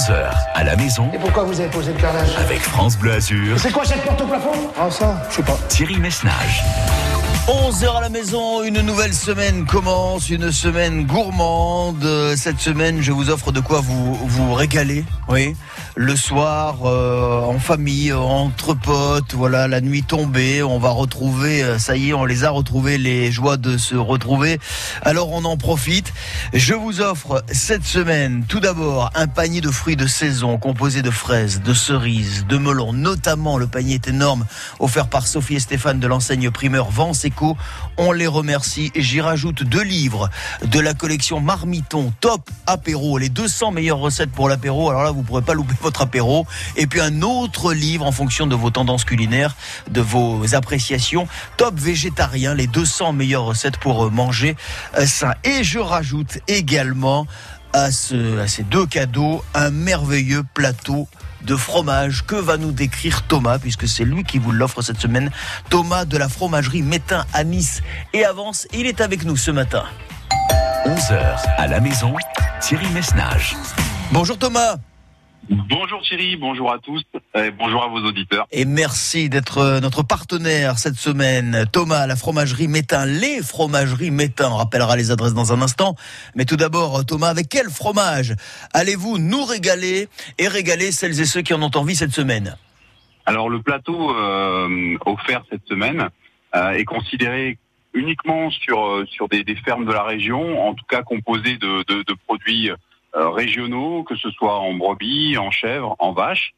11h à la maison Et pourquoi vous avez posé le carrelage? avec France Bleu Azur, C'est quoi cette porte au plafond? Ah ça, je sais pas. Thierry Messnage. 11h à la maison, une nouvelle semaine commence, une semaine gourmande. Cette semaine, je vous offre de quoi vous vous régaler. Oui, le soir, euh, en famille, entre potes, voilà, la nuit tombée, on va retrouver, euh, ça y est, on les a retrouvés, les joies de se retrouver. Alors on en profite. Je vous offre cette semaine, tout d'abord, un panier de fruits de saison composé de fraises, de cerises, de melons, notamment le panier est énorme, offert par Sophie et Stéphane de l'enseigne primeur Vence On les remercie. J'y rajoute deux livres de la collection Marmiton Top Apéro, les 200 meilleures recettes pour l'apéro. Alors là, vous pourrez pas louper votre apéro. Et puis un autre livre en fonction de vos tendances culinaires, de vos appréciations. Top végétarien, les 200 meilleures recettes pour euh, manger euh, sain. Et je rajoute également à ces deux cadeaux un merveilleux plateau de fromage que va nous décrire Thomas puisque c'est lui qui vous l'offre cette semaine. Thomas de la fromagerie Métain à Nice et avance. Il est avec nous ce matin. 11h à la maison, Thierry Messnage. Bonjour Thomas Bonjour Thierry, bonjour à tous, et bonjour à vos auditeurs. et merci d'être euh, notre partenaire cette semaine. Thomas, la fromagerie Métain, les fromageries Métain. On rappellera les adresses dans un instant. Mais tout d'abord, Thomas, avec quel fromage allez-vous nous régaler et régaler celles et ceux qui en ont envie cette semaine? Alors le plateau euh, offert cette semaine euh, est considéré uniquement sur sur des, des fermes de la région, en tout cas composé de, de, de produits régionaux, que ce soit en brebis, en chèvre, en vache.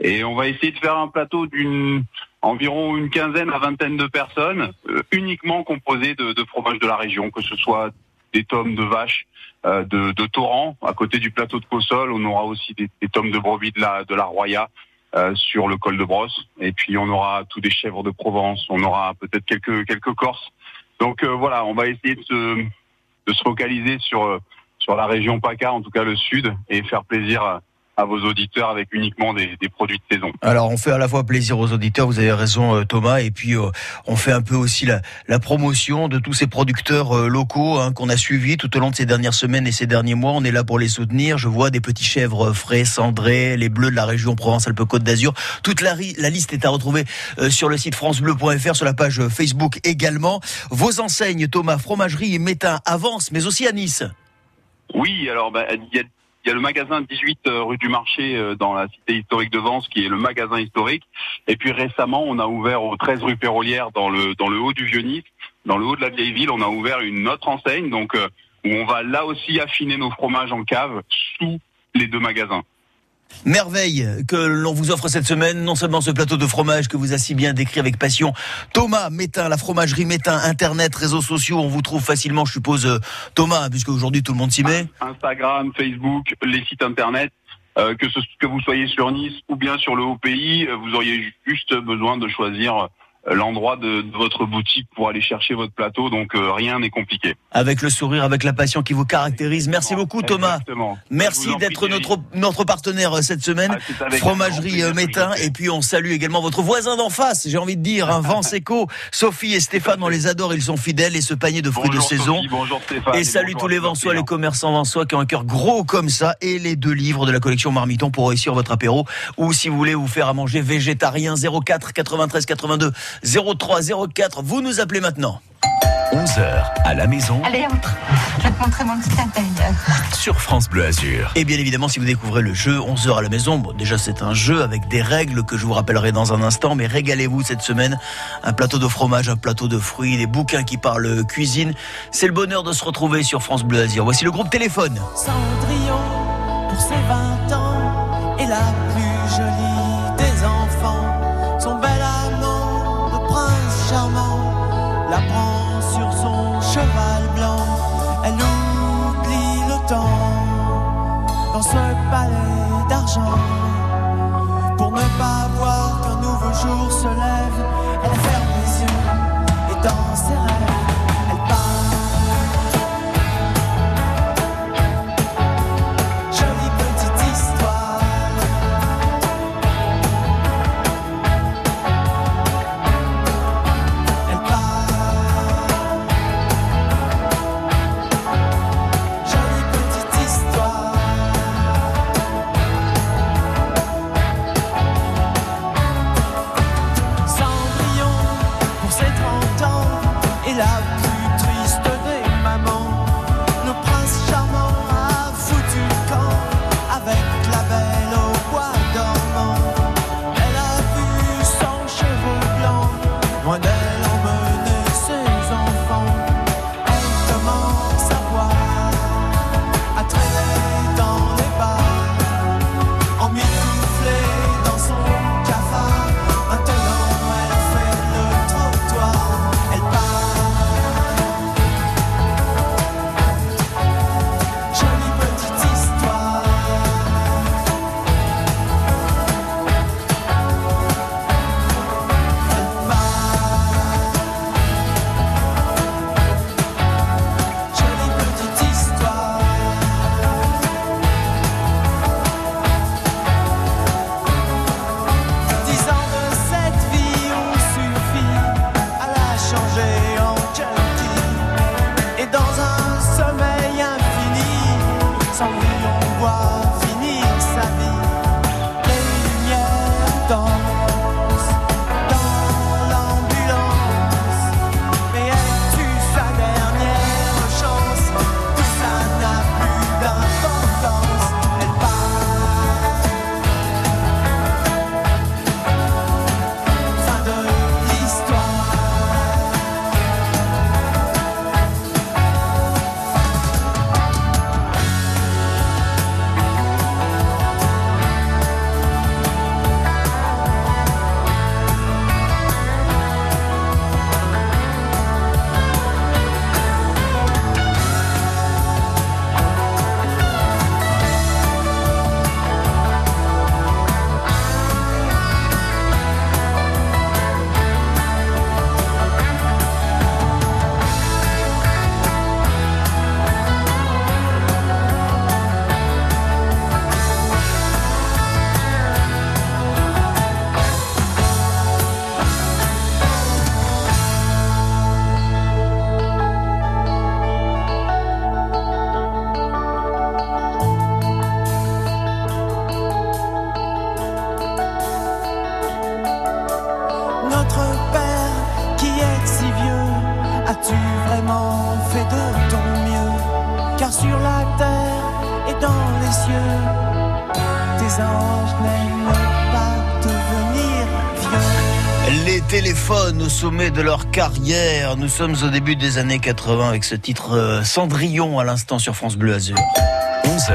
Et on va essayer de faire un plateau d'une environ une quinzaine à vingtaine de personnes, euh, uniquement composé de, de fromages de la région, que ce soit des tomes de vache, euh, de, de torrent. À côté du plateau de Cossol, on aura aussi des, tomes de brebis de la, de la Roya euh, sur le col de Brosse. Et puis on aura tous des chèvres de Provence, on aura peut-être quelques, quelques Corses. Donc euh, voilà, on va essayer de se, de se focaliser sur, euh, sur la région PACA, en tout cas le sud, et faire plaisir à, vos auditeurs avec uniquement des, produits de saison. Alors, on fait à la fois plaisir aux auditeurs, vous avez raison euh, Thomas, et puis euh, on fait un peu aussi la, promotion de tous ces producteurs euh, locaux hein, qu'on a suivis tout au long de ces dernières semaines et ces derniers mois. On est là pour les soutenir. Je vois des petits chèvres frais, cendrés, les bleus de la région Provence-Alpes-Côte d'Azur. Toute la, liste est à retrouver sur le site francebleu.fr, sur la page Facebook également. Vos enseignes, Thomas, fromagerie et Métain avancent, mais aussi à Nice. Oui, alors bah, il y, a, le magasin 18 euh, rue du Marché euh, dans la cité historique de Vence qui est le magasin historique. Et puis récemment, on a ouvert au 13 rue Pérolière dans le dans le haut du Vieux-Nice, dans le haut de la vieille ville, on a ouvert une autre enseigne donc euh, où on va là aussi affiner nos fromages en cave sous les deux magasins. Merveille que l'on vous offre cette semaine, non seulement ce plateau de fromage que vous a si bien décrit avec passion. Thomas Métain, la fromagerie Métain, Internet, réseaux sociaux, on vous trouve facilement, je suppose, euh, Thomas, puisque aujourd'hui tout le monde s'y met. Instagram, Facebook, les sites internet. euh, que, ce, que vous soyez sur Nice ou bien sur le haut pays, euh, vous auriez juste besoin de choisir l'endroit de, de votre boutique pour aller chercher votre plateau. Donc euh, rien n'est compliqué. Avec le sourire, avec la passion qui vous caractérise. Merci beaucoup Thomas. Exactement. Merci d'être notre, notre partenaire euh, cette semaine. Ah, Fromagerie euh, Métain. Et puis on salue également votre voisin d'en face, j'ai envie de dire, un Vence Eco. Sophie et Stéphane, on les adore, ils sont fidèles. Et ce panier de fruits Bonjour de saison. Sophie, bonjour Stéphane. Et salut tous les Vensois, les commerçants Vensois qui ont un cœur gros comme ça et les deux livres de la collection Marmiton pour réussir votre apéro ou si vous voulez vous faire à manger végétarien 04 93 82 03 04. Vous nous appelez maintenant. 11h à la maison Allez, entre. Je vais te montrer mon petit intérieur. sur France Bleu Azur. Et bien évidemment, si vous découvrez le jeu 11h à la maison, bon, déjà c'est un jeu avec des règles que je vous rappellerai dans un instant, mais régalez-vous cette semaine. Un plateau de fromage, un plateau de fruits, des bouquins qui parlent cuisine. C'est le bonheur de se retrouver sur France Bleu Azur. Voici le groupe Téléphone. Cendrillon pour ses 20 ans est la plus jolie dans ce palais d'argent. Pour ne pas voir qu'un nouveau jour se lève, Car sur la terre et dans les cieux, tes anges n'aiment pas devenir vieux. Les téléphones au sommet de leur carrière. Nous sommes au début des années 80 avec ce titre euh, Cendrillon à l'instant sur France Bleu Azur. 11h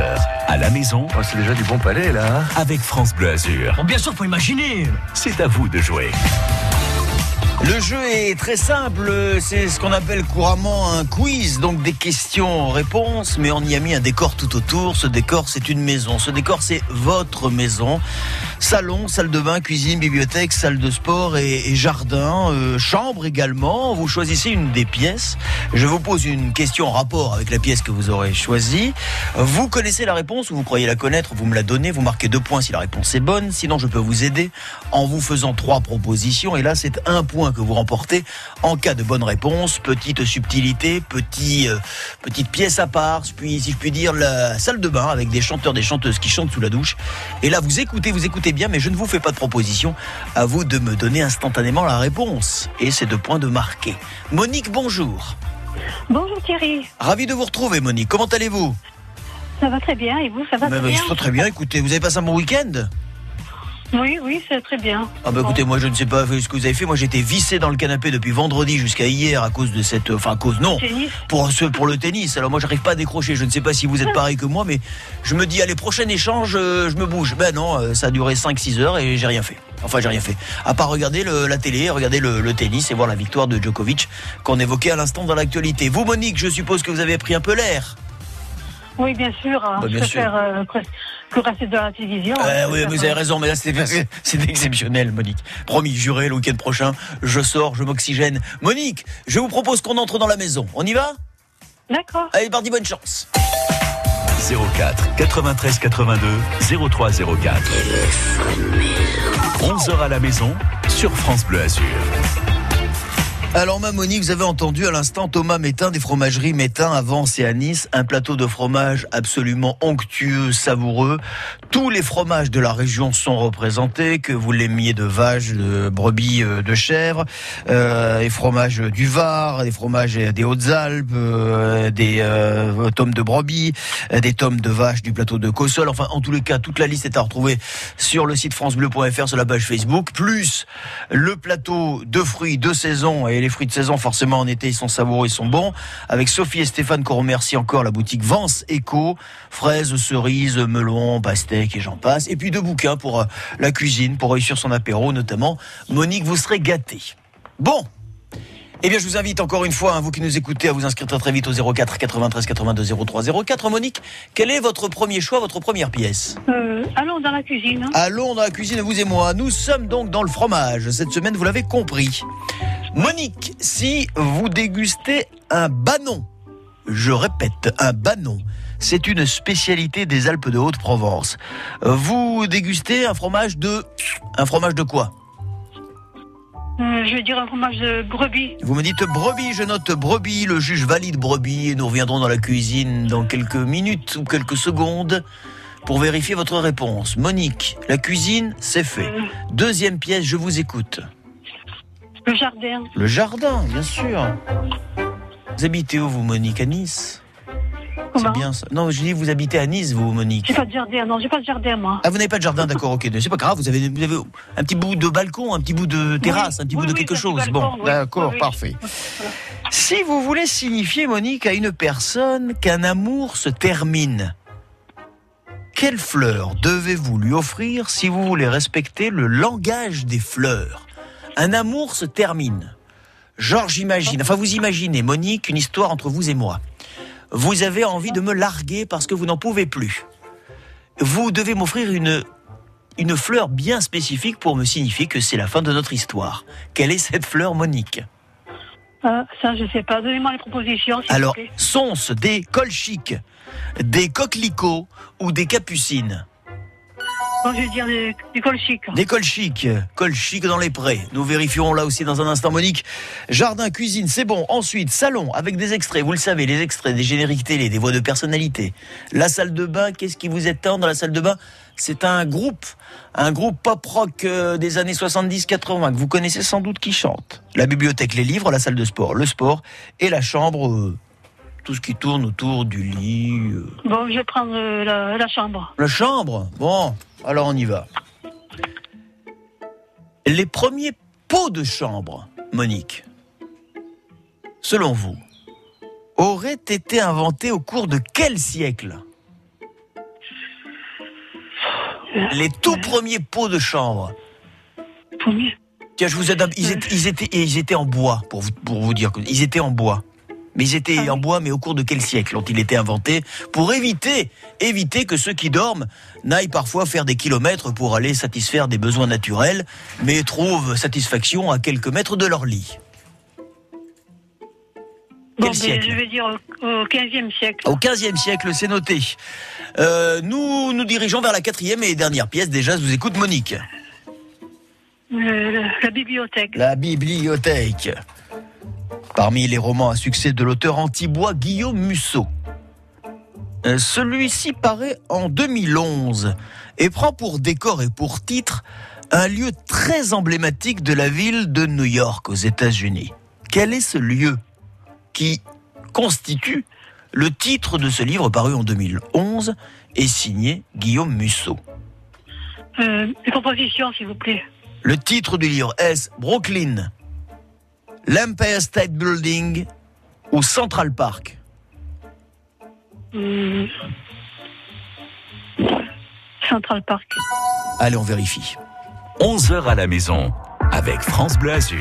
à la maison Oh, c'est déjà du bon palais là. avec France Bleu Azur. Bon, bien sûr, faut imaginer. C'est à vous de jouer. Le jeu est très simple, c'est ce qu'on appelle couramment un quiz, donc des questions-réponses, mais on y a mis un décor tout autour. Ce décor, c'est une maison. Ce décor, c'est votre maison. Salon, salle de bain, cuisine, bibliothèque, salle de sport et, jardin, euh, chambre également. Vous choisissez une des pièces. Je vous pose une question en rapport avec la pièce que vous aurez choisie. Vous connaissez la réponse ou vous croyez la connaître, vous me la donnez, vous marquez deux points si la réponse est bonne. Sinon, je peux vous aider en vous faisant trois propositions. Et là, c'est un point que vous remportez en cas de bonne réponse. Petite subtilité, petit, euh, petite pièce à part, puis si je puis dire la salle de bain avec des chanteurs, des chanteuses qui chantent sous la douche. Et là, vous écoutez, vous écoutez bien, mais je ne vous fais pas de proposition. À vous de me donner instantanément la réponse. Et c'est deux points de marquer. Monique, bonjour. Bonjour Thierry, Ravi de vous retrouver, Monique. Comment allez-vous? Ça va très bien et vous, ça va Mais, très bien je suis très bien. Écoutez, vous avez passé un bon week-end? Oui, oui, c'est très bien. Ah bah écoutez, moi je ne sais pas ce que vous avez fait. Moi j'étais vissé dans le canapé depuis vendredi jusqu'à hier à cause de cette, enfin à cause non, Tennis. pour ce pour le tennis. Alors moi j'arrive pas à décrocher. Je ne sais pas si vous êtes pareil que moi, mais je me dis allez prochain échange, euh, je me bouge. Ben non, euh, ça a duré 5-6 heures et j'ai rien fait. Enfin j'ai rien fait. À part regarder le- la télé, regarder le, le tennis et voir la victoire de Djokovic qu'on évoquait à l'instant dans l'actualité. Vous Monique, je suppose que vous avez pris un peu l'air. Oui, bien sûr. hein, Bah, bien je sûr. préfère euh, que- rester dans la télévision. Euh, hein, oui, vous avez raison, mais là c'était c'est exceptionnel, Monique. Promis, juré, le week-end prochain, je sors, je m'oxygène. Monique, je vous propose qu'on entre dans la maison. On y va? D'accord. Allez, parti, bonne chance. 04 93 82 03 04. 11h à la maison sur France Bleu Azur. Alors, ma Monique, vous avez entendu à l'instant Thomas Métain des fromageries Métain à Vence et à Nice. Un plateau de fromage absolument onctueux, savoureux. Tous les fromages de la région sont représentés, que vous l'aimiez de vache, de brebis, euh, de chèvre, euh, les fromages du Var, les fromages des Hautes-Alpes, euh, des euh, tomes de brebis, euh, des tomes de vache du plateau de Cossol. Enfin, en tous les cas, toute la liste est à retrouver sur le site francebleu.fr, sur la page Facebook, plus le plateau de fruits de saison. Et les fruits de saison, forcément, en été, ils sont savoureux, ils sont bons. Avec Sophie et Stéphane, qu'on remercie encore, la boutique Vence Eco, fraises, cerises, melons, pastèques et j'en passe. Et puis deux bouquins pour euh, la cuisine, pour réussir son apéro, notamment. Monique, vous serez gâtée. Bon. Eh bien, je vous invite encore une fois, hein, vous qui nous écoutez, à vous inscrire très très vite au 04 93 82 03 04. Monique, quel est votre premier choix, votre première pièce? Euh, allons dans la cuisine. hein. Allons dans la cuisine, vous et moi. Nous sommes donc dans le fromage. Cette semaine, vous l'avez compris. Monique, si vous dégustez un banon, je répète, un banon, c'est une spécialité des Alpes de Haute-Provence. Vous dégustez un fromage de... Un fromage de quoi? Euh, je vais dire un fromage de brebis. Vous me dites brebis, je note brebis, le juge valide brebis et nous reviendrons dans la cuisine dans quelques minutes ou quelques secondes. pour vérifier votre réponse. Monique, la cuisine, c'est fait. Euh, Deuxième pièce, je vous écoute. le jardin. Le jardin, bien sûr. Vous habitez où, vous, Monique À Nice? C'est bien ça. Non, je dis, vous habitez à Nice, vous, Monique J'ai pas de jardin, non, j'ai pas de jardin, moi. Ah, vous n'avez pas de jardin, d'accord, ok. C'est pas grave, vous avez, vous avez un petit bout de balcon, un petit bout de terrasse, un petit Oui, bout de quelque chose. balcon, bon, oui. d'accord, parfait. Si vous voulez signifier, Monique, à une personne qu'un amour se termine, quelle fleur devez-vous lui offrir si vous voulez respecter le langage des fleurs? Un amour se termine. Georges imagine, enfin vous imaginez, Monique, une histoire entre vous et moi. Vous avez envie de me larguer parce que vous n'en pouvez plus. Vous devez m'offrir une, une fleur bien spécifique pour me signifier que c'est la fin de notre histoire. Quelle est cette fleur, Monique Ah, ça, je sais pas. Donnez-moi les propositions, Alors, vous plaît. sont-ce des colchiques, des coquelicots ou des capucines je vais dire des, des colchiques. Des colchiques, colchiques dans les prés. Nous vérifierons là aussi dans un instant, Monique. Jardin, cuisine, c'est bon. Ensuite, salon avec des extraits. Vous le savez, les extraits des génériques télé, des voix de personnalité. La salle de bain, qu'est-ce qui vous attend dans la salle de bain? C'est un groupe, un groupe pop rock euh, des années 70-80 que vous connaissez sans doute qui chante. La bibliothèque, les livres, la salle de sport, le sport et la chambre, euh, tout ce qui tourne autour du lit. euh. Bon, je vais prendre euh, la, la chambre. La chambre? Bon, alors on y va. Les premiers pots de chambre, Monique, selon vous, auraient été inventés au cours de quel siècle? Les tout premiers pots de chambre. Premier. Tiens, je vous aide. Ils étaient, ils étaient, et ils étaient en bois, pour vous, pour vous dire ils étaient en bois. Mais ils étaient Ah en bois, mais au cours de quel siècle ont-ils été inventés pour éviter, éviter que ceux qui dorment n'aillent parfois faire des kilomètres pour aller satisfaire des besoins naturels, mais trouvent satisfaction à quelques mètres de leur lit. Quel ben, siècle je vais dire au, 15e siècle. Au 15e siècle, c'est noté. Euh, nous nous dirigeons vers la quatrième et dernière pièce. Déjà, je vous écoute, Monique. Euh, la bibliothèque. La bibliothèque. Parmi les romans à succès de l'auteur antibois Guillaume Musso. Euh, Celui-ci paraît en 2011 et prend pour décor et pour titre un lieu très emblématique de la ville de New York aux États-Unis. Quel est ce lieu qui constitue le titre de ce livre paru en 2011 et signé Guillaume Musso? Euh, les propositions, s'il vous plaît. Le titre du livre est Brooklyn, l'Empire State Building ou Central Park? Hum. Central Park. Allez, on vérifie. 11h à la maison avec France Bleu Azur.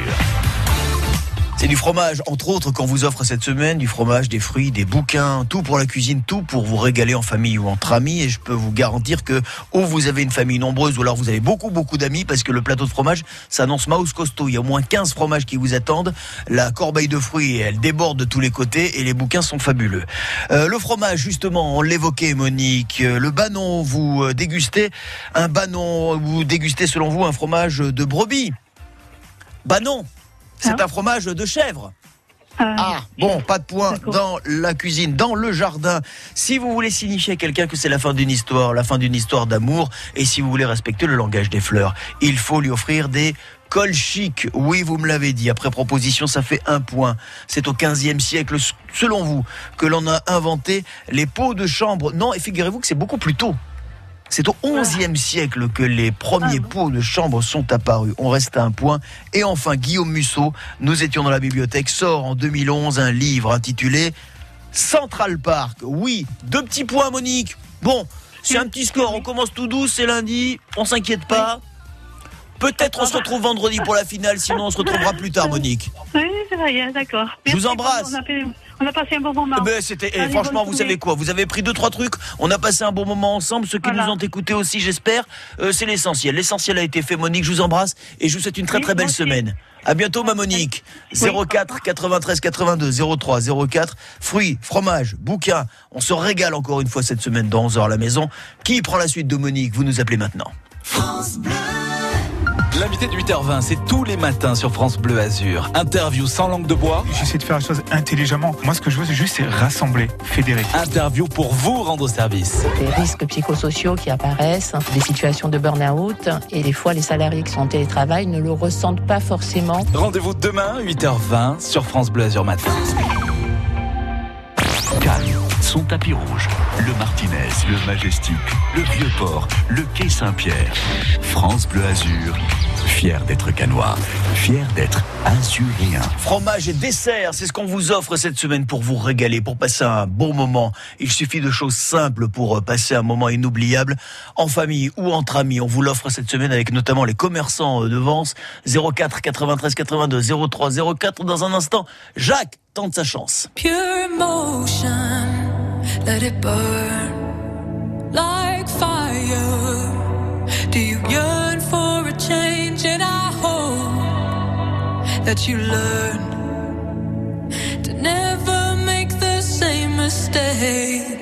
C'est du fromage, entre autres, qu'on vous offre cette semaine, du fromage, des fruits, des bouquins, tout pour la cuisine, tout pour vous régaler en famille ou entre amis. Et je peux vous garantir que, ou vous avez une famille nombreuse, ou alors vous avez beaucoup, beaucoup d'amis, parce que le plateau de fromage s'annonce mouse costaud. Il y a au moins 15 fromages qui vous attendent. La corbeille de fruits, elle déborde de tous les côtés, et les bouquins sont fabuleux. Euh, le fromage, justement, on l'évoquait, Monique. Euh, Le banon, vous euh, dégustez un banon, vous dégustez, selon vous, un fromage de brebis. Banon, c'est Ah. un fromage de chèvre. Ah, Ah, bon, pas de point dans la cuisine, dans le jardin. Si vous voulez signifier à quelqu'un que c'est la fin d'une histoire, la fin d'une histoire d'amour, et si vous voulez respecter le langage des fleurs, il faut lui offrir des cols chics. Oui, vous me l'avez dit. Après proposition, ça fait un point. C'est au 15e siècle, selon vous, que l'on a inventé les pots de chambre. Non, et figurez-vous que c'est beaucoup plus tôt. C'est au 11e siècle que les premiers Ah pots de chambre sont apparus. On reste à un point. Et enfin, Guillaume Musso, nous étions dans la bibliothèque, sort en 2011 un livre intitulé Central Park. Oui, deux petits points, Monique. Bon, c'est un petit score. On commence tout doux, c'est lundi. On s'inquiète pas. Peut-être on se retrouve vendredi pour la finale, sinon on se retrouvera plus tard, Monique. Oui, c'est vrai, d'accord. Je vous embrasse. On a, passé un bon moment. Eh c'était, franchement, vous savez quoi Vous avez pris deux trois trucs. On a passé un bon moment ensemble. Ceux qui Voilà. nous ont écoutés aussi, j'espère. Euh, c'est l'essentiel. L'essentiel a été fait. Monique, je vous embrasse et je vous souhaite une très très belle semaine. À bientôt, ma Monique. Oui. 04 93 82 03 04. Fruits, fromage, bouquins. On se régale encore une fois cette semaine dans 11h à la maison. Qui prend la suite de Monique? Vous nous appelez maintenant. L'invité de 8h20, c'est tous les matins sur France Bleu Azur. Interview sans langue de bois. J'essaie de faire les choses intelligemment. Moi, ce que je veux, c'est juste c'est rassembler, fédérer. Interview pour vous rendre service. Des risques psychosociaux qui apparaissent, des situations de burn-out, et des fois les salariés qui sont en télétravail ne le ressentent pas forcément. Rendez-vous demain, 8h20, sur France Bleu Azur Matin. Cannes, son tapis rouge, le Martinez, le Majestic, le Vieux-Port, le Quai Saint-Pierre. France Bleu Azur, fier d'être canois, fier d'être azuréen. Fromage et dessert, c'est ce qu'on vous offre cette semaine pour vous régaler, pour passer un bon moment. Il suffit de choses simples pour euh, passer un moment inoubliable en famille ou entre amis. On vous l'offre cette semaine avec notamment les commerçants euh, de Vence. 04 93 82 03 04. Dans un instant, Jacques tente sa chance. Pure emotion, let it burn like fire. Do you yearn for a change? And I hope that you learn to never make the same mistake.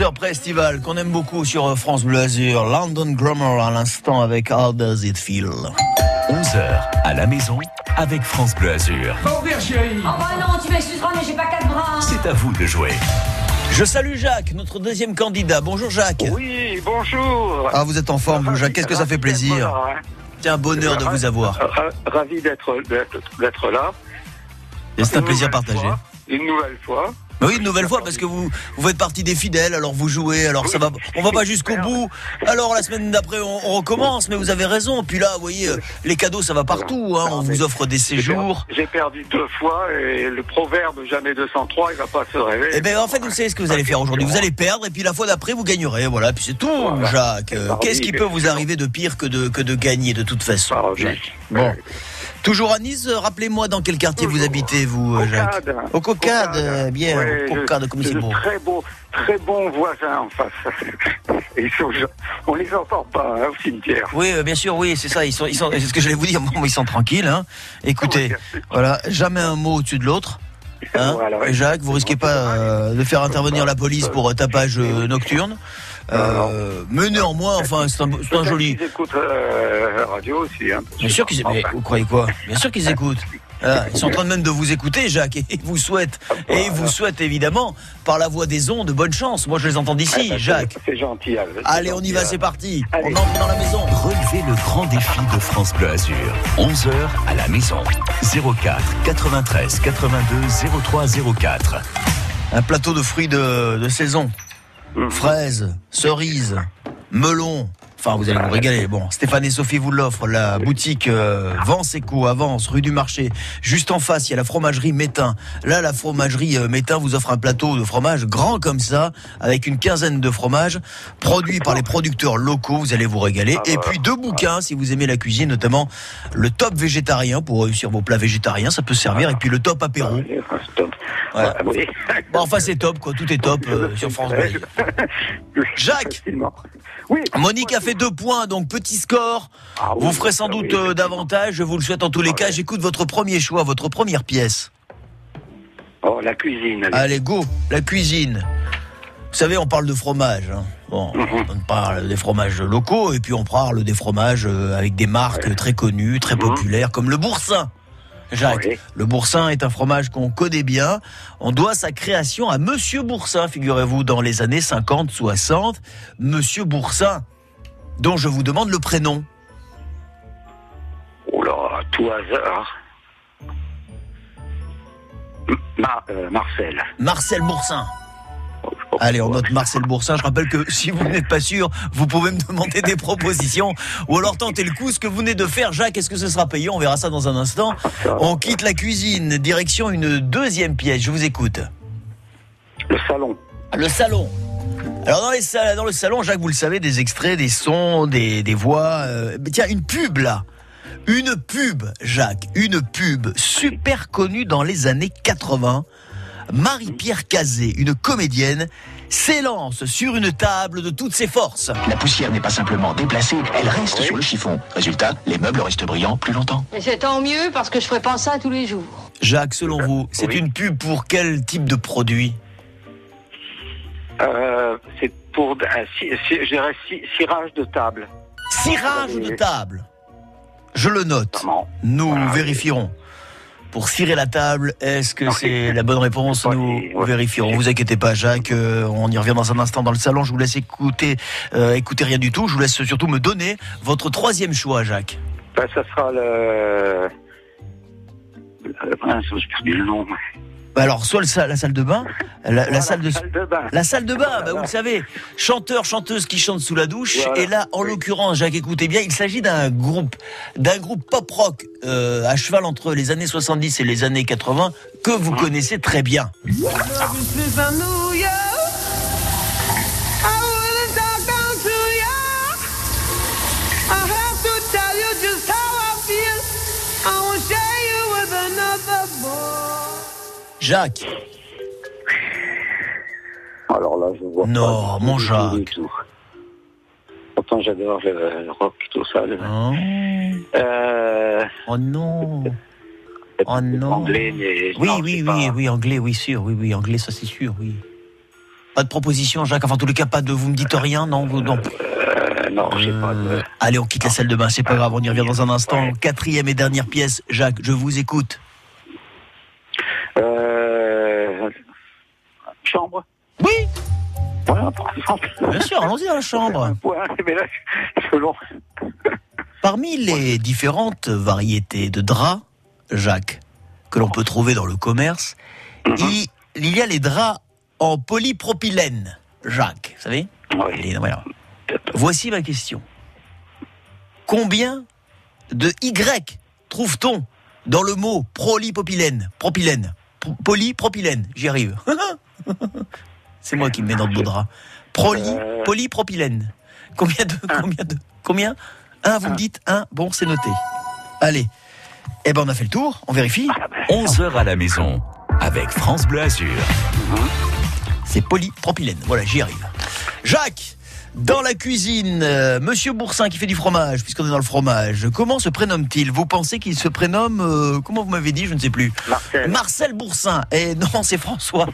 Douceur pré-estivale qu'on aime beaucoup sur euh, France Bleu Azur. London Grammar à l'instant avec How Does It Feel? 11h à la maison avec France Bleu Azur. Chérie. Oh bah non, tu m'excuseras, mais j'ai pas quatre bras. C'est à vous de jouer. Je salue Jacques, notre deuxième candidat. Bonjour Jacques. Oui, bonjour. Ah, vous êtes en forme, vous, Jacques. Qu'est-ce que ça fait plaisir hein. C'est un bonheur de vous avoir. Ra- Ravi d'être là. Et c'est un plaisir partagé. fois, Une nouvelle fois. Mais oui, une nouvelle fois, parce que vous, vous faites partie des fidèles, alors vous jouez, alors ça va, on va pas jusqu'au bout. Alors la semaine d'après, on, on recommence, mais vous avez raison. Puis là, vous voyez, euh, les cadeaux, ça va partout, hein. On vous offre des séjours. J'ai perdu deux fois et le proverbe jamais 203, il va pas se révéler. Eh ben, en fait, vous savez ce que vous allez faire aujourd'hui. Vous allez perdre, et puis la fois d'après, vous gagnerez. Voilà, puis c'est tout, Voilà. Jacques. Euh, Bah Qu'est-ce qui peut vous arriver de pire que de, que de gagner, de toute façon, Ah, oui. Jacques Bon. Toujours à Nice, euh, rappelez-moi dans quel quartier vous habitez, vous, euh, Jacques Cocade. Au Cocade, Cocade. euh, bien, Ouais, au Cocade, comme c'est de beau. Très beau, très bons voisins en face. Ils sont, on les entend pas hein, au cimetière. Oui, bien sûr, oui, c'est ça. Ils sont, ils sont, c'est ce que j'allais vous dire. Bon, ils sont tranquilles. Hein. Écoutez, Oui, voilà, jamais un mot au-dessus de l'autre. Hein. Voilà, ouais. Et Jacques, vous risquez pas euh, de faire intervenir la police pour euh, tapage euh, nocturne. Euh, mais néanmoins, enfin, c'est un, c'est un joli. Ils écoutent euh, la radio aussi. Hein, Bien sûr qu'ils, mais vous croyez quoi Bien sûr qu'ils écoutent. Ah, ils sont en train même de vous écouter, Jacques, et ils vous souhaitent, et ils vous souhaitent évidemment, par la voix des ondes, bonne chance. Moi, je les entends d'ici, Ah, bah, Jacques. C'est gentil. C'est Allez, on y va, euh. c'est parti. Allez. On entre dans la maison. Relevez le grand défi de France Bleu Azur. 11h à la maison. 04 93 82 03 04. Un plateau de fruits de, de saison. Fraises, cerises, melons. Enfin, vous allez vous régaler. Bon, Stéphane et Sophie vous l'offrent. La boutique euh, Vence Eco, Avance, rue du Marché. Juste en face, il y a la fromagerie Métain. Là, la fromagerie euh, Métain vous offre un plateau de fromage grand comme ça, avec une quinzaine de fromages, produits par les producteurs locaux. Vous allez vous régaler. Et puis deux bouquins, si vous aimez la cuisine, notamment le top végétarien pour réussir vos plats végétariens, ça peut servir. Et puis le top apéro. Voilà. Ah, oui. Bon, enfin, c'est top, quoi. Tout est top euh, sur France Bleu. Jacques. Oui. Monique a fait deux points, donc petit score. Ah oui, vous ferez sans ah doute euh, davantage. Je vous le souhaite en tous les cas. J'écoute votre premier choix, votre première pièce. Oh, la cuisine. allez. Allez, go, la cuisine. Vous savez, on parle de fromage. hein. Bon, Mhm. on parle des fromages locaux et puis on parle des fromages euh, avec des marques très connues, très populaires, comme le boursin. Jacques. Oui. le boursin est un fromage qu'on connaît bien. On doit sa création à Monsieur Boursin, figurez-vous, dans les années 50-60. Monsieur Boursin, dont je vous demande le prénom. Oh là, tout hasard. Euh, Marcel. Marcel Boursin. Allez, on note Marcel Boursin. Je rappelle que si vous n'êtes pas sûr, vous pouvez me demander des propositions ou alors tenter le coup. Ce que vous venez de faire, Jacques, est-ce que ce sera payé On verra ça dans un instant. On quitte la cuisine, direction une deuxième pièce. Je vous écoute. Le salon. Le salon. Alors dans, les salles, dans le salon, Jacques, vous le savez, des extraits, des sons, des, des voix. euh, mais tiens, une pub là. Une pub, Jacques. Une pub super connue dans les années 80. Marie-Pierre Cazé, une comédienne, s'élance sur une table de toutes ses forces. La poussière n'est pas simplement déplacée, elle reste sur le chiffon. Résultat, les meubles restent brillants plus longtemps. Et c'est tant mieux parce que je ferai pas ça tous les jours. Jacques, selon vous, c'est une pub pour quel type de produit? Euh, c'est pour un je dirais cirage de table. Cirage de table. Je le note. Nous vérifierons. Pour cirer la table, est-ce que c'est la bonne réponse Nous vérifierons. Vous inquiétez pas, Jacques. euh, on y revient dans un instant dans le salon. Je vous laisse écouter, euh, écouter rien du tout. Je vous laisse surtout me donner votre troisième choix, Jacques. Ben, ça sera le. le mince, j'ai perdu le nom. Bah Alors, soit le sa- la salle de bain, la, la salle de salle de bain. La salle de bain, bah, vous le savez, chanteur, chanteuse qui chante sous la douche. Voilà. Et là, en l'occurrence, Jacques, écoutez bien, il s'agit d'un groupe, d'un groupe pop rock euh, à cheval entre les années 70 et les années 80 que vous connaissez très bien. Jacques, Alors là, je vois Non, pas. mon Jacques. Pourtant, j'adore le, le rock, tout ça. le- Oh, Euh, oh non. Oh non. anglais, mais Oui, non, oui, oui, pas- oui, anglais, oui, sûr, oui, oui, anglais, ça c'est sûr, oui. Pas de proposition, Jacques. Enfin, en tous les cas, pas de. Vous me dites rien, non, vous, non. Euh, non, j'ai pas de. Allez, on quitte la salle de bain, c'est pas grave, on y revient dans un instant. Quatrième et dernière pièce, Jacques, je vous écoute. Euh, chambre. Oui. Voilà, par exemple. Bien sûr, allons-y dans la chambre. Ouais, mais là, c'est long. Parmi les différentes variétés de draps, Jacques, que l'on peut trouver dans le commerce, il, il y a les draps en polypropylène, Jacques, vous savez Les- voilà. Voici ma question. Combien de Y trouve-t-on dans le mot polypropylène? Propylène. Polypropylène, j'y arrive. C'est moi qui me mets dans le beau drap. Poly, polypropylène. Combien de, combien de, combien? Un, vous me dites un. Bon, c'est noté. Allez. Eh ben, on a fait le tour. On vérifie. 11h à la maison avec France Bleu Azur. C'est polypropylène. Voilà, j'y arrive. Jacques, dans la cuisine, euh, Monsieur Boursin qui fait du fromage, puisqu'on est dans le fromage, comment se prénomme-t-il? Vous pensez qu'il se prénomme, euh, comment vous m'avez dit, je ne sais plus Marcel. Marcel Boursin. Et non, c'est François.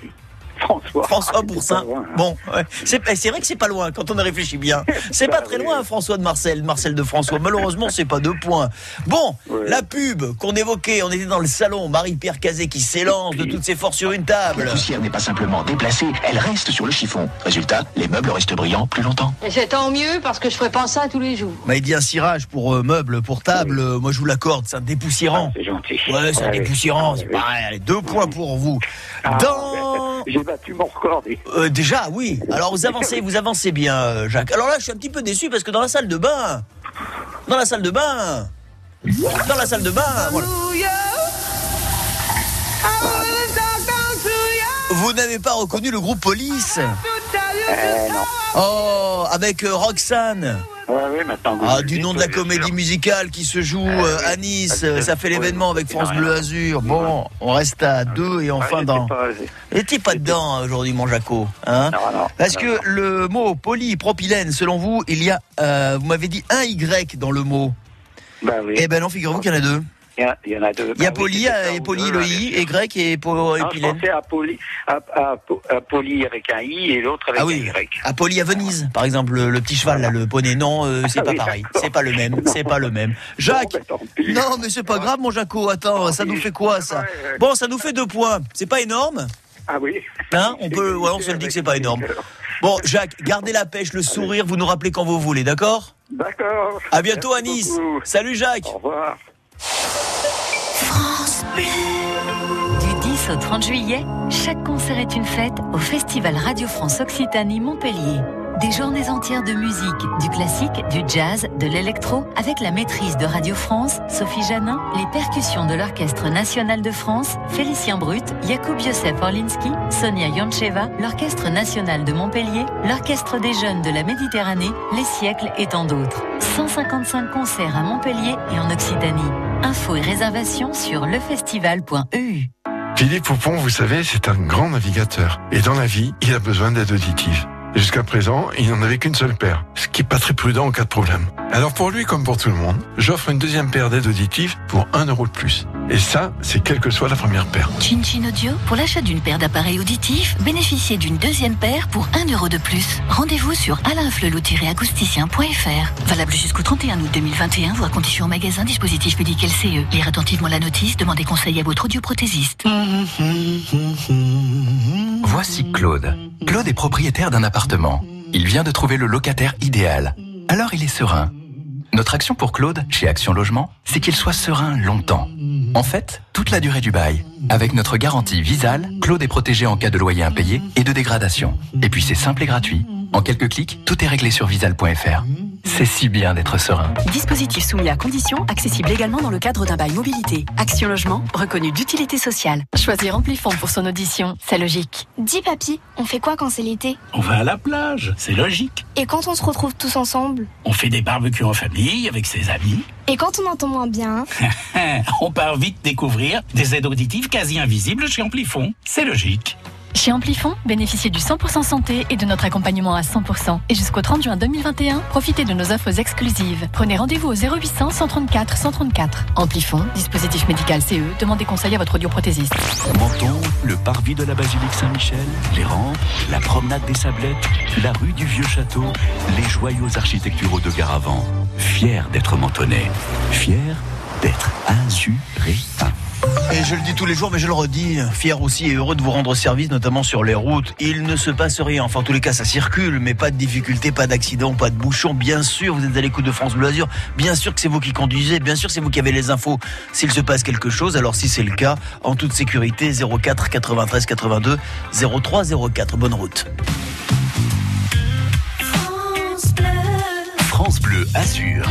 François. François Boursin. Bon, ouais. c'est c'est vrai que c'est pas loin quand on y réfléchit bien. C'est pas Bah très loin, François de Marcel, Marcel de François. Malheureusement, c'est pas deux points. Bon, la pub qu'on évoquait, on était dans le salon, Marie-Pierre Cazet qui s'élance de toutes ses forces sur une table. La poussière n'est pas simplement déplacée, elle reste sur le chiffon. Résultat, les meubles restent brillants plus longtemps. Et c'est tant mieux parce que je ferai pas ça tous les jours. M'a dit un cirage pour euh, meubles, pour table. moi, je vous l'accorde, c'est un dépoussiérant. C'est gentil. Ouais, c'est un Ouais, dépoussiérant, ouais, c'est pareil. Allez, deux points pour vous. Ah, Dans... J'ai battu mon record. Euh, déjà, oui. Alors, vous avancez, vous avancez bien, euh, Jacques. Alors là, je suis un petit peu déçu parce que dans la salle de bain, dans la salle de bain, dans la salle de bain, voilà. Vous n'avez pas reconnu le groupe Police Eh non. Oh, avec euh, Roxane. Ouais, ouais, maintenant. Ah, du nom de la comédie musicale qui se joue euh, à Nice. Ah, Ça fait l'événement avec France. Bleu Azur. Bon, on reste à deux et enfin dans. N'étiez pas dedans aujourd'hui, mon Jaco. Hein Non, non. Parce non, que le mot polypropylène, selon vous, il y a, euh, vous m'avez dit un Y dans le mot. Bah oui. Eh ben non, figurez-vous qu'il y en a deux. Il y, a- il y en a deux. Il y a poly ça, et poly, le I, et grec et Non, je polypylène. pensais à Poly, à, à, à Poly avec un I et l'autre avec Ah un oui, Y. à Poly à Venise, par exemple, le, le petit cheval, là, le poney. Non, euh, c'est Ah pas oui, pareil. C'est pas le même. C'est pas le même. Jacques. Bon, ben. Non, mais c'est pas grave, mon Jaco. Attends, ça nous fait quoi, ça. Bon, ça nous fait deux points. C'est pas énorme Ah oui. Hein On peut, ouais, on se le dit que c'est pas énorme. Bon, Jacques, gardez la pêche, le sourire, vous nous rappelez quand vous voulez, d'accord D'accord. À bientôt à Nice. Salut Jacques. Au revoir. Du 10 au 30 juillet, chaque concert est une fête au Festival Radio France Occitanie Montpellier. Des journées entières de musique, du classique, du jazz, de l'électro, avec la maîtrise de Radio France, Sophie Janin, les percussions de l'Orchestre National de France, Félicien Brut, Jakub Josef Orlinski, Sonia Yoncheva, l'Orchestre National de Montpellier, l'Orchestre des Jeunes de la Méditerranée, Les Siècles et tant d'autres. 155 concerts à Montpellier et en Occitanie. Infos et réservations sur lefestival.eu. Philippe Poupon, vous savez, c'est un grand navigateur. Et dans la vie, il a besoin d'aide auditive. Jusqu'à présent, il n'en avait qu'une seule paire, ce qui est pas très prudent en cas de problème. Alors pour lui comme pour tout le monde, j'offre une deuxième paire d'aides auditives pour 1 euro de plus. Et ça, c'est quelle que soit la première paire. Chin Chin Audio, pour l'achat d'une paire d'appareils auditifs, bénéficiez d'une deuxième paire pour 1 euro de plus. Rendez-vous sur alainflelou-acousticien.fr. Valable jusqu'au 31 août 2021, voire conditions au magasin dispositif médical CE. Lire attentivement la notice, demandez conseil à votre audioprothésiste. Voici Claude. Claude est propriétaire d'un appartement. Il vient de trouver le locataire idéal. Alors il est serein. Notre action pour Claude, chez Action Logement, c'est qu'il soit serein longtemps. En fait, toute la durée du bail. Avec notre garantie Visal, Claude est protégé en cas de loyer impayé et de dégradation. Et puis c'est simple et gratuit. En quelques clics, tout est réglé sur visal.fr. C'est si bien d'être serein. Dispositif soumis à conditions, accessible également dans le cadre d'un bail mobilité. Action Logement, reconnu d'utilité sociale. Choisir Amplifon pour son audition, c'est logique. Dis papy, on fait quoi quand c'est l'été? On va à la plage, c'est logique. Et quand on se retrouve tous ensemble? On fait des barbecues en famille avec ses amis. Et quand on entend moins bien on part vite découvrir des aides auditives quasi invisibles chez Amplifon. C'est logique. Chez Amplifon, bénéficiez du 100% santé et de notre accompagnement à 100%. Et jusqu'au 30 juin 2021, profitez de nos offres exclusives. Prenez rendez-vous au 0800 134 134. Amplifon, dispositif médical CE, demandez conseil à votre audioprothésiste. Menton, le parvis de la basilique Saint-Michel, les rampes, la promenade des Sablettes, la rue du Vieux Château, les joyaux architecturaux de Garavant. Fier d'être mentonné, fier d'être azuréen. Et je le dis tous les jours, mais je le redis, fier aussi et heureux de vous rendre service, notamment sur les routes. Il ne se passe rien. Enfin, en tous les cas, ça circule, mais pas de difficultés, pas d'accident, pas de bouchons. Bien sûr, vous êtes à l'écoute de France Bleu Azur. Bien sûr que c'est vous qui conduisez. Bien sûr, c'est vous qui avez les infos s'il se passe quelque chose. Alors, si c'est le cas, en toute sécurité, 04 93 82 03 04. Bonne route. France Bleu Azur.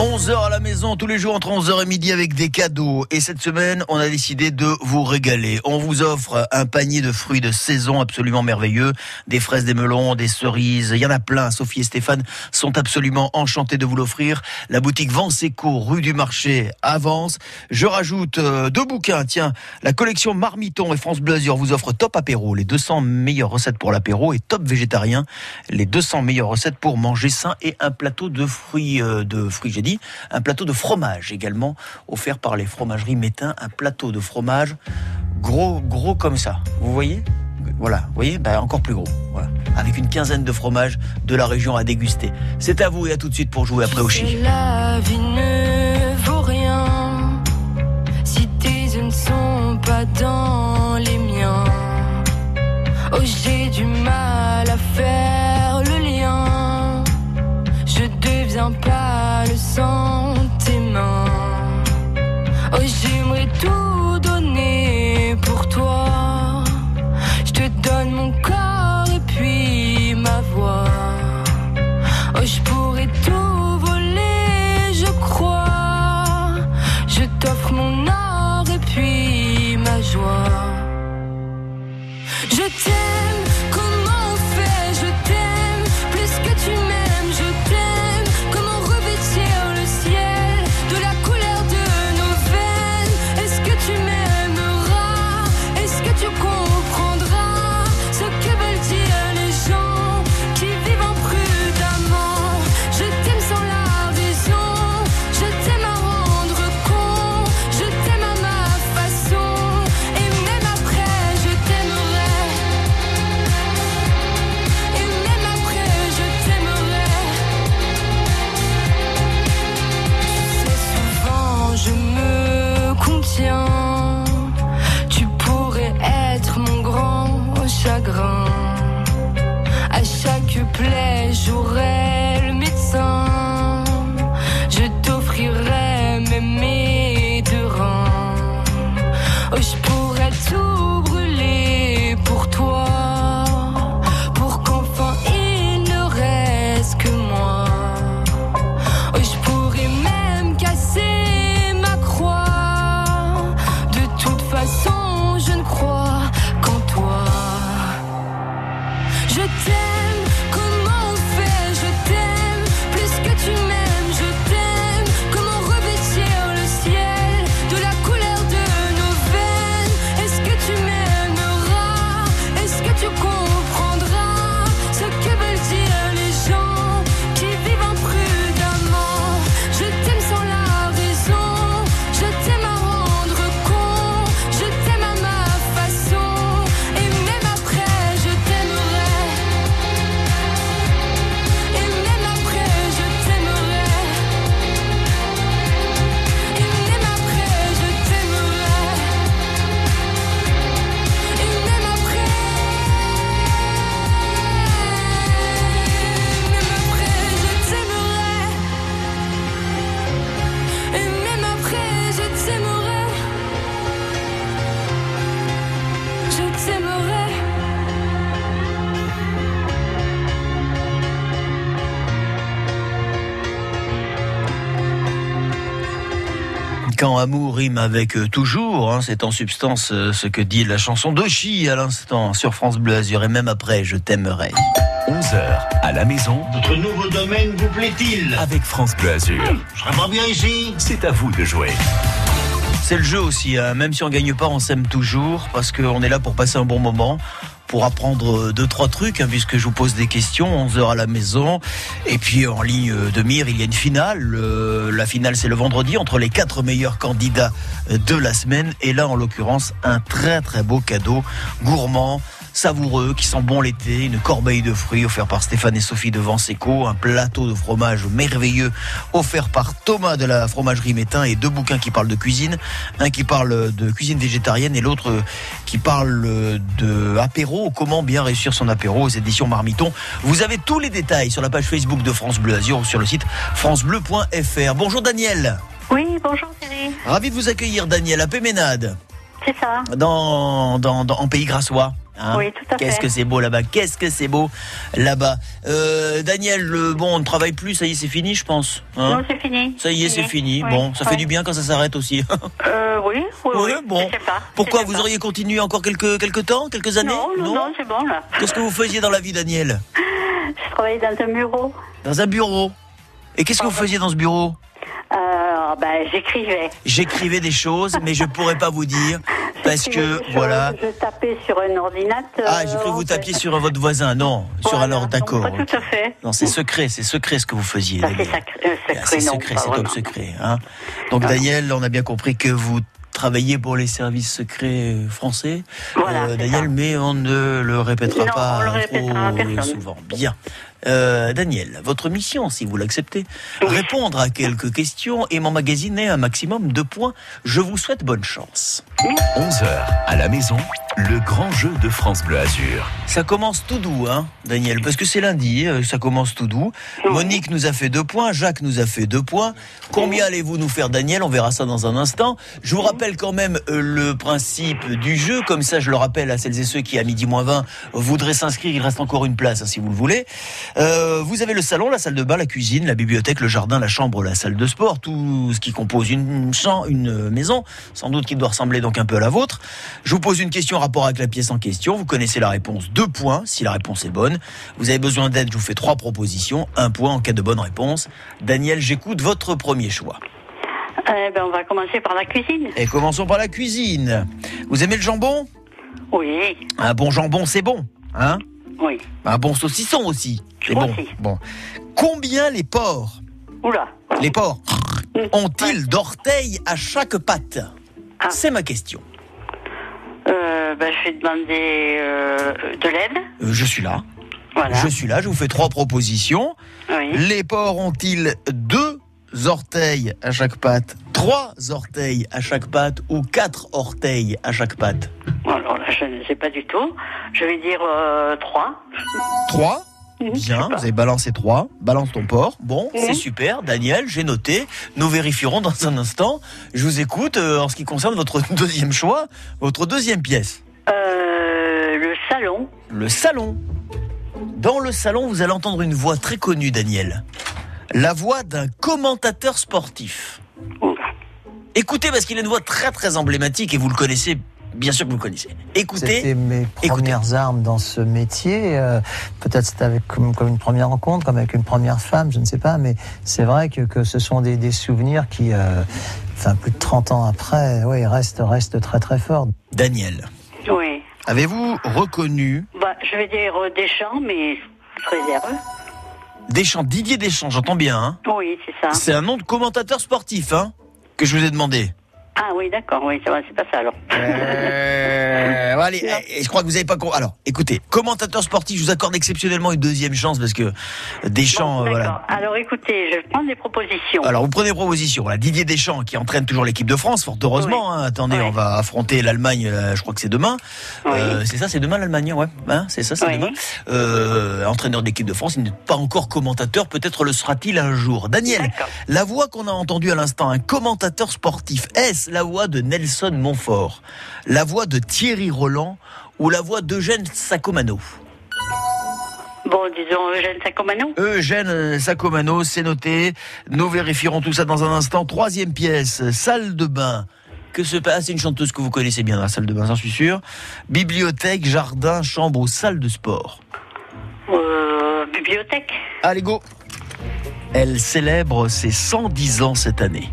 11h à la maison, tous les jours entre 11h et midi avec des cadeaux. Et cette semaine, on a décidé de vous régaler. On vous offre un panier de fruits de saison absolument merveilleux. Des fraises, des melons, des cerises. Il y en a plein. Sophie et Stéphane sont absolument enchantés de vous l'offrir. La boutique Vanseco, rue du Marché, avance. Je rajoute euh, deux bouquins. Tiens, la collection Marmiton et France Bleu Azur vous offre Top Apéro, les 200 meilleures recettes pour l'apéro, et Top Végétarien, les 200 meilleures recettes pour manger sain et un plateau de fruits, euh, de fruits, un plateau de fromage également, offert par les fromageries Métain, un plateau de fromage gros, gros comme ça. Vous voyez? Voilà, vous voyez, ben, encore plus gros. Voilà. Avec une quinzaine de fromages de la région à déguster. C'est à vous et à tout de suite pour jouer après au chi. La vie ne vaut rien si ne sont pas dans les miens. Oh, du mal tes mains. Oh, j'aimerais tout donner pour toi. Je te donne mon corps et puis ma voix. Oh, je pourrais tout voler, je crois. Je t'offre mon or et puis ma joie. Je t'aime, Quand amour rime avec euh, toujours, hein, c'est en substance euh, ce que dit la chanson d'Oshi à l'instant sur France Bleu Azur et même après je t'aimerai. 11h à la maison Votre nouveau domaine vous plaît-il? Avec France Bleu Azur. Je serais pas bien ici C'est à vous de jouer. C'est le jeu aussi, hein. même si on gagne pas, on s'aime toujours parce qu'on est là pour passer un bon moment. Pour apprendre euh, deux trois trucs, hein, puisque je vous pose des questions, 11 heures à la maison, et puis en ligne euh, de mire, il y a une finale. Euh, la finale, c'est le vendredi entre les quatre meilleurs candidats de la semaine, et là, en l'occurrence, un très très beau cadeau gourmand. Savoureux, qui sent bon l'été, une corbeille de fruits offert par Stéphane et Sophie de Vanseco, un plateau de fromage merveilleux offert par Thomas de la fromagerie Métain et deux bouquins qui parlent de cuisine, un qui parle de cuisine végétarienne et l'autre qui parle de apéro, comment bien réussir son apéro aux éditions Marmiton. Vous avez tous les détails sur la page Facebook de France Bleu Azur ou sur le site francebleu.fr. Bonjour Daniel. Oui, bonjour Thierry. Ravi de vous accueillir Daniel à Péménade, C'est ça. dans, dans, dans- en pays grassois. hein. Oui, tout à Qu'est-ce que c'est beau là-bas, qu'est-ce que c'est beau là-bas? Euh, Daniel, bon, on ne travaille plus, ça y est, c'est fini, je pense. hein? Non, c'est fini. ça y est, c'est fini. Oui, Bon, ça fait du bien quand ça s'arrête aussi. Euh, oui, oui, Oui, bon. Je sais pas. Pourquoi vous pas. auriez continué encore quelques, quelques temps, quelques années? Non, non, non, c'est bon là. Qu'est-ce que vous faisiez dans la vie, Daniel? Je travaillais dans un bureau. Dans un bureau. Et qu'est-ce que vous faisiez dans ce bureau? Euh, ben, j'écrivais. J'écrivais des choses, mais je pourrais pas vous dire. Parce que, voilà. Je tapais sur un ordinateur. Ah, j'ai cru que vous tapiez sur votre voisin. Non, sur un ordre, d'accord. Pas tout à fait. Non, c'est secret, c'est secret ce que vous faisiez. C'est sacré- euh, Ah, secret, C'est secret, top secret. Hein. Donc Daniel, on a bien compris que vous travaillez pour les services secrets français, Voilà, euh, Daniel, ça. mais on ne le répétera Non, pas le répétera trop souvent. Bien. Euh, Daniel, votre mission, si vous l'acceptez, répondre à quelques questions et m'emmagasiner un maximum de points. Je vous souhaite bonne chance. 11h à la maison, le grand jeu de France Bleu Azur. Ça commence tout doux, hein, Daniel, parce que c'est lundi, euh, ça commence tout doux. Monique nous a fait deux points, Jacques nous a fait deux points. Combien allez-vous nous faire, Daniel? On verra ça dans un instant. Je vous rappelle quand même euh, le principe du jeu, comme ça je le rappelle à celles et ceux qui, à midi moins 20, voudraient s'inscrire. Il reste encore une place, hein, si vous le voulez. Euh, vous avez le salon, la salle de bain, la cuisine, la bibliothèque, le jardin, la chambre, la salle de sport, tout ce qui compose une, maison, sans doute qui doit ressembler donc un peu à la vôtre. Je vous pose une question en rapport avec la pièce en question. Vous connaissez la réponse, deux points si la réponse est bonne. Vous avez besoin d'aide, je vous fais trois propositions, un point en cas de bonne réponse. Daniel, j'écoute votre premier choix. Eh ben, on va commencer par la cuisine. Et commençons par la cuisine. Vous aimez le jambon? Oui, Un bon jambon, c'est bon, hein? Oui. Un bon saucisson aussi, c'est bon. Bon. Combien les porcs? Oula. Les porcs ont-ils d'orteils à chaque patte? C'est ma question. Euh, ben, je vais demander euh, de l'aide. Euh, je suis là. Voilà. Je suis là, je vous fais trois propositions. Oui. Les porcs ont-ils deux orteils à chaque patte, trois orteils à chaque patte ou quatre orteils à chaque patte? Alors là, je ne sais pas du tout. Je vais dire 3. Trois? Bien, vous avez balancé trois. Balance ton porc. Bon, Mhm. c'est super. Daniel, j'ai noté. Nous vérifierons dans un instant. Je vous écoute euh, en ce qui concerne votre deuxième choix, votre deuxième pièce. Euh, le salon. Le salon. Dans le salon, vous allez entendre une voix très connue, Daniel. La voix d'un commentateur sportif. Écoutez, parce qu'il a une voix très très emblématique et vous le connaissez, bien sûr que vous le connaissez. Écoutez. C'était mes premières armes dans ce métier. euh, Peut-être c'était avec comme, comme une première rencontre, comme avec une première femme, je ne sais pas, mais c'est vrai que, que ce sont des, des souvenirs qui, euh, enfin plus de 30 ans après, oui, restent, restent très très forts. Daniel, Oui. avez-vous reconnu? Bah, je vais dire euh, Deschamps, mais je réserve. Deschamps, Didier Deschamps, j'entends bien, hein Oui, c'est ça. C'est un nom de commentateur sportif, hein Que je vous ai demandé. Ah oui, d'accord, oui, ça va, c'est pas ça alors. Euh, allez, eh, je crois que vous n'avez pas compris. Alors, écoutez, commentateur sportif, je vous accorde exceptionnellement une deuxième chance parce que Deschamps, euh, voilà. Alors écoutez, je prendre des propositions. Alors, vous prenez proposition. Voilà, Didier Deschamps qui entraîne toujours l'équipe de France, fort heureusement. hein. Attendez, on va affronter l'Allemagne. euh, je crois que c'est demain. Euh, c'est ça, c'est demain l'Allemagne, ouais. Hein, c'est ça, c'est demain. Euh, entraîneur d'équipe de France, il n'est pas encore commentateur. Peut-être le sera-t-il un jour. Daniel, la voix qu'on a entendue à l'instant, un commentateur sportif, est-ce la voix de Nelson Montfort, la voix de Thierry Roland ou la voix d'Eugène Sacomano Bon, disons Eugène Sacomano. Eugène Sacomano, c'est noté. Nous vérifierons tout ça dans un instant. Troisième pièce, salle de bain. Que se passe? C'est une chanteuse que vous connaissez bien dans la salle de bain, j'en suis sûr. Bibliothèque, jardin, chambre ou salle de sport. Euh, bibliothèque. Allez, go Elle célèbre ses 110 ans cette année.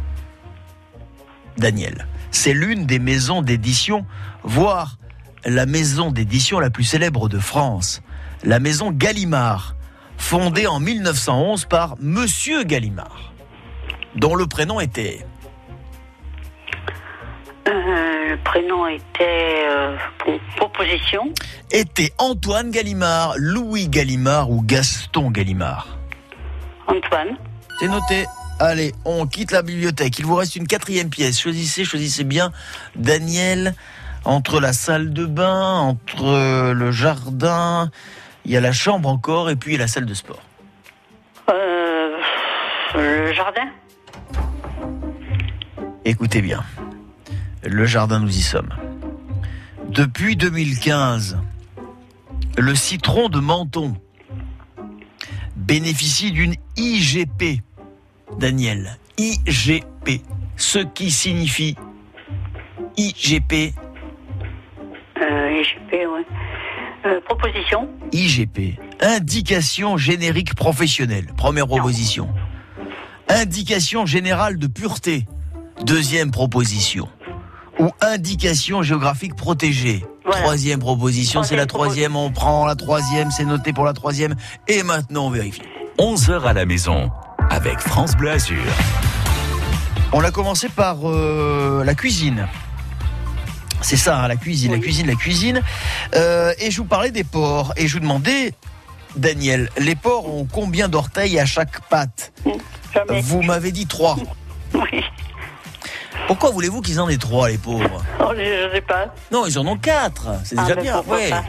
Daniel, c'est l'une des maisons d'édition, voire la maison d'édition la plus célèbre de France, la maison Gallimard, fondée en 1911 par Monsieur Gallimard, dont le prénom était? Euh, le prénom était euh, proposition. était Antoine Gallimard, Louis Gallimard ou Gaston Gallimard? Antoine. C'est noté. Allez, on quitte la bibliothèque. Il vous reste une quatrième pièce. Choisissez, choisissez bien. Daniel, entre la salle de bain, entre euh, le jardin, il y a la chambre encore, et puis la salle de sport. Euh, le jardin? Écoutez bien. Le jardin, nous y sommes. Depuis 2015, le citron de Menton bénéficie d'une IGP. Daniel, IGP. Ce qui signifie IGP. Euh, IGP, ouais. Euh, proposition. IGP. Indication générique professionnelle. Première proposition. Indication générale de pureté. Deuxième proposition. ou indication géographique protégée. Troisième proposition, c'est la troisième. On prend la troisième, c'est noté pour la troisième. Et maintenant, on vérifie. 11h à la maison avec France Bleu Azur. On a commencé par euh, la cuisine. C'est ça, hein, la cuisine, la cuisine, la cuisine. Euh, et je vous parlais des porcs. Et je vous demandais, Daniel, les porcs ont combien d'orteils à chaque patte Vous m'avez dit trois. Oui. Pourquoi voulez-vous qu'ils en aient trois, les pauvres? Oh, je je sais pas. Non, ils en ont quatre. C'est Ah, déjà ben, bien. ouais. pas?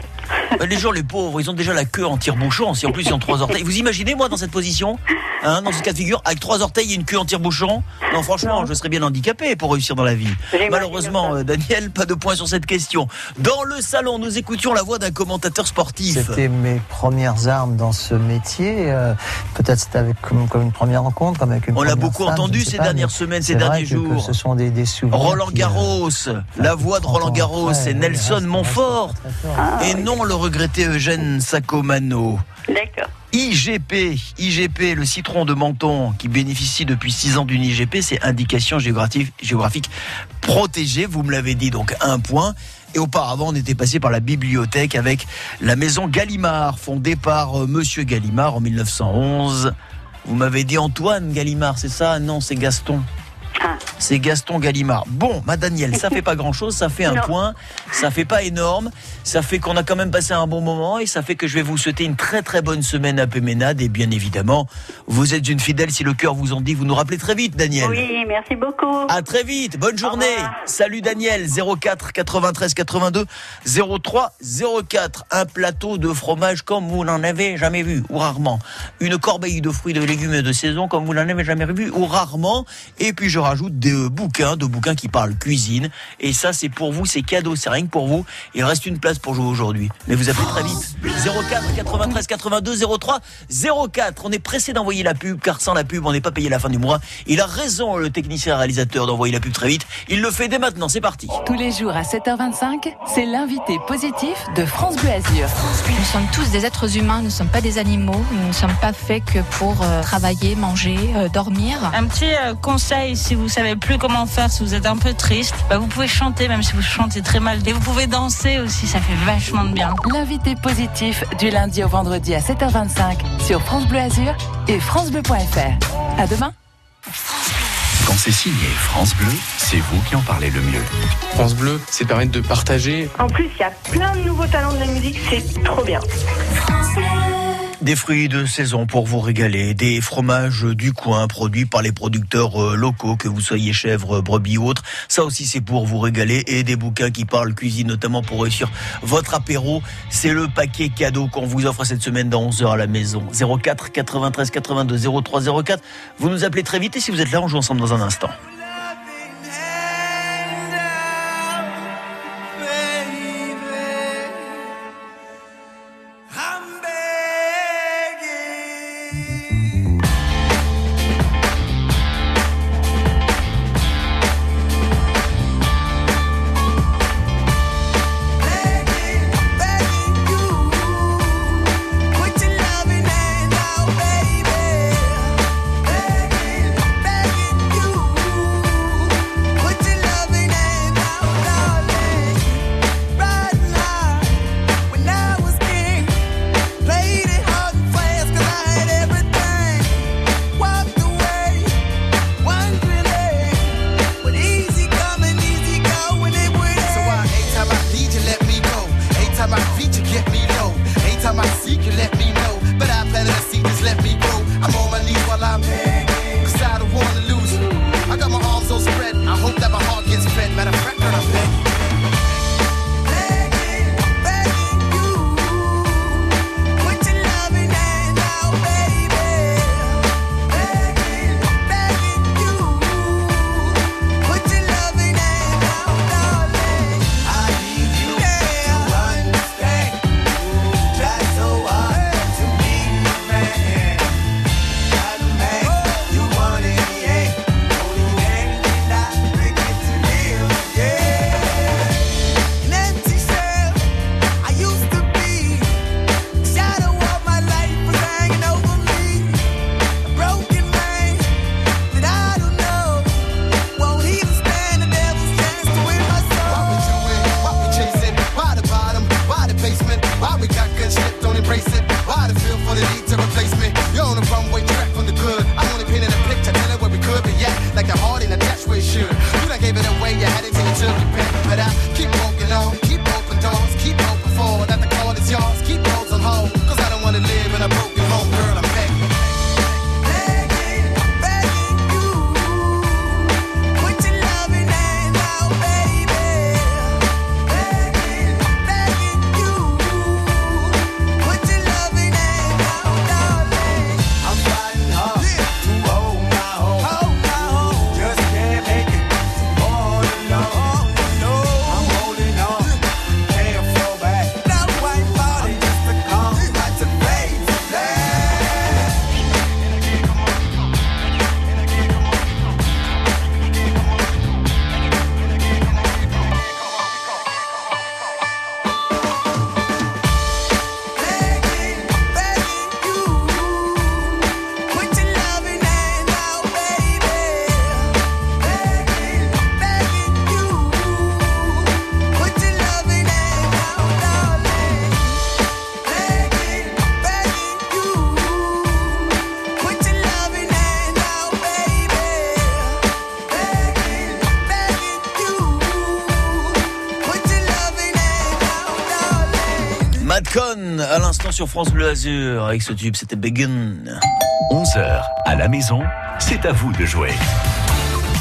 Euh, Les gens, les pauvres, ils ont déjà la queue en tire-bouchon. Si en plus ils ont trois orteils. Vous imaginez, moi, dans cette position, hein, dans ce cas de figure, avec trois orteils et une queue en tire-bouchon Non, franchement, je serais bien handicapé pour réussir dans la vie. Malheureusement, euh, Daniel, pas de point sur cette question. Dans le salon, nous écoutions la voix d'un commentateur sportif. C'était mes premières armes dans ce métier. euh, Peut-être c'était avec comme, comme une première rencontre, comme avec une On l'a beaucoup femme, entendu ces pas, dernières semaines, ces derniers que- que jours. ce sont des, des souvenirs. Roland qui, euh, Garros, la voix de Roland Garros, c'est Nelson Montfort, et non le regretté Eugène Sacomano. D'accord. IGP, IGP, le citron de Menton qui bénéficie depuis 6 ans d'une IGP, c'est indication géographique, géographique protégée, vous me l'avez dit, donc un point. Et auparavant, on était passé par la bibliothèque avec la maison Gallimard, fondée par euh, Monsieur Gallimard en 1911. Vous m'avez dit Antoine Gallimard, c'est ça? Non, c'est Gaston. C'est Gaston Gallimard. Bon, ma Danielle, ça fait pas grand chose, ça fait un Non. point, ça fait pas énorme, ça fait qu'on a quand même passé un bon moment et ça fait que je vais vous souhaiter une très très bonne semaine à Péménade et bien évidemment, vous êtes une fidèle si le cœur vous en dit, vous nous rappelez très vite, Daniel. Oui, merci beaucoup. À très vite, bonne journée. Salut Daniel, 04 93 82 03 04. Un plateau de fromage comme vous n'en avez jamais vu, ou rarement. Une corbeille de fruits, de légumes de saison comme vous n'en avez jamais vu, ou rarement. Et puis je rajoute des euh, bouquins, de bouquins qui parlent cuisine. Et ça, c'est pour vous, c'est cadeau, c'est rien que pour vous. Il reste une place pour jouer aujourd'hui. Mais vous appelez très vite. 04 93 82 03 04. On est pressé d'envoyer la pub, car sans la pub, on n'est pas payé la fin du mois. Il a raison, le technicien réalisateur, d'envoyer la pub très vite. Il le fait dès maintenant, c'est parti. Tous les jours à 7h25, c'est l'invité positif de France Bleu Azur. Nous sommes tous des êtres humains, nous ne sommes pas des animaux, nous ne sommes pas faits que pour euh, travailler, manger, euh, dormir. Un petit euh, conseil, si vous savez plus comment faire, si vous êtes un peu triste, bah, vous pouvez chanter même si vous chantez très mal. Et vous pouvez danser aussi, ça fait vachement de bien. L'invité positif du lundi au vendredi à 7h25 sur France Bleu Azur et francebleu.fr. À demain. Quand c'est signé France Bleu, c'est vous qui en parlez le mieux. France Bleu, c'est permettre de partager. En plus, il y a plein de nouveaux talents de la musique, c'est trop bien. Des fruits de saison pour vous régaler, des fromages du coin produits par les producteurs euh, locaux, que vous soyez chèvre, brebis ou autre. Ça aussi, c'est pour vous régaler. Et des bouquins qui parlent cuisine, notamment pour réussir votre apéro. C'est le paquet cadeau qu'on vous offre cette semaine dans 11h à la maison. 04 93 82 03 04. Vous nous appelez très vite et si vous êtes là, on joue ensemble dans un instant. France Bleu Azur avec ce tube, c'était Begin. 11h à la maison, c'est à vous de jouer.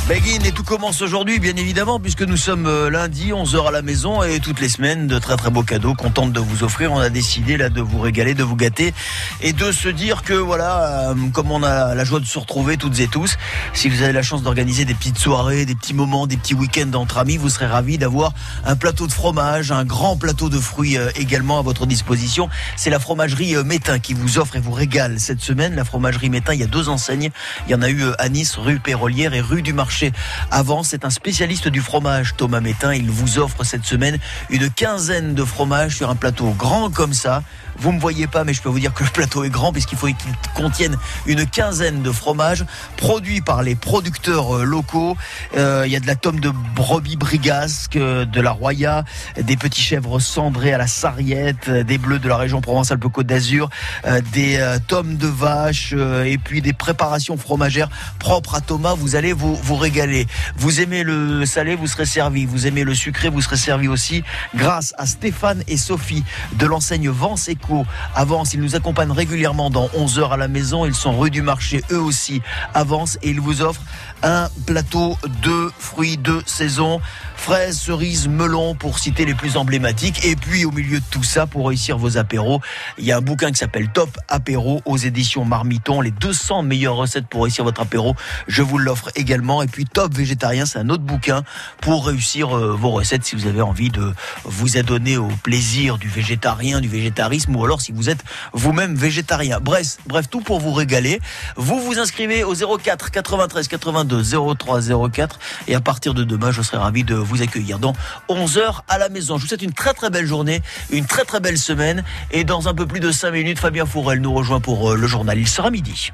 Begin et tout commence aujourd'hui, bien évidemment, puisque nous sommes euh, lundi, 11h à la maison et toutes les semaines, de très très beaux cadeaux qu'on tente de vous offrir. On a décidé là de vous régaler, de vous gâter et de se dire que voilà, euh, comme on a la joie de se retrouver toutes et tous, si vous avez la chance d'organiser des petites soirées, des petits moments, des petits week-ends entre amis, vous serez ravis d'avoir un plateau de fromage, un grand plateau de fruits euh, également à votre disposition. C'est la fromagerie euh, Métain qui vous offre et vous régale cette semaine. La fromagerie Métain, il y a deux enseignes. Il y en a eu à Nice, rue Pérolière et rue du Marché. Avant, c'est un spécialiste du fromage, Thomas Métain. Il vous offre cette semaine une quinzaine de fromages sur un plateau grand comme ça. Vous me voyez pas, mais je peux vous dire que le plateau est grand puisqu'il faut qu'il contienne une quinzaine de fromages produits par les producteurs euh, locaux. Euh, Il y a de la tome de brebis brigasque, euh, de la Roya, des petits chèvres cendrés à la sarriette, des bleus de la région Provence-Alpes-Côte d'Azur, des tomes de vache et puis des préparations fromagères propres à Thomas. Vous allez vous, régaler. Vous aimez le salé, vous serez servi. Vous aimez le sucré, vous serez servi aussi grâce à Stéphane et Sophie de l'enseigne Vence Eco. Avance, ils nous accompagnent régulièrement dans 11 heures à la maison. Ils sont rue du marché, eux aussi, Avance et ils vous offrent un plateau de fruits de saison. Fraises, cerises, melons pour citer les plus emblématiques. Et puis au milieu de tout ça, pour réussir vos apéros, il y a un bouquin qui s'appelle Top Apéro aux éditions Marmiton. Les 200 meilleures recettes pour réussir votre apéro. Je vous l'offre également. Et puis Top Végétarien, c'est un autre bouquin pour réussir euh, vos recettes si vous avez envie de vous adonner au plaisir du végétarien, du végétarisme ou alors si vous êtes vous-même végétarien. Bref, bref, tout pour vous régaler. Vous vous inscrivez au 04 93 82 03 04 et à partir de demain, je serai ravi de vous accueillir dans 11 heures à la maison. Je vous souhaite une très très belle journée, une très très belle semaine et dans un peu plus de 5 minutes, Fabien Fourel nous rejoint pour euh, le journal. Il sera midi.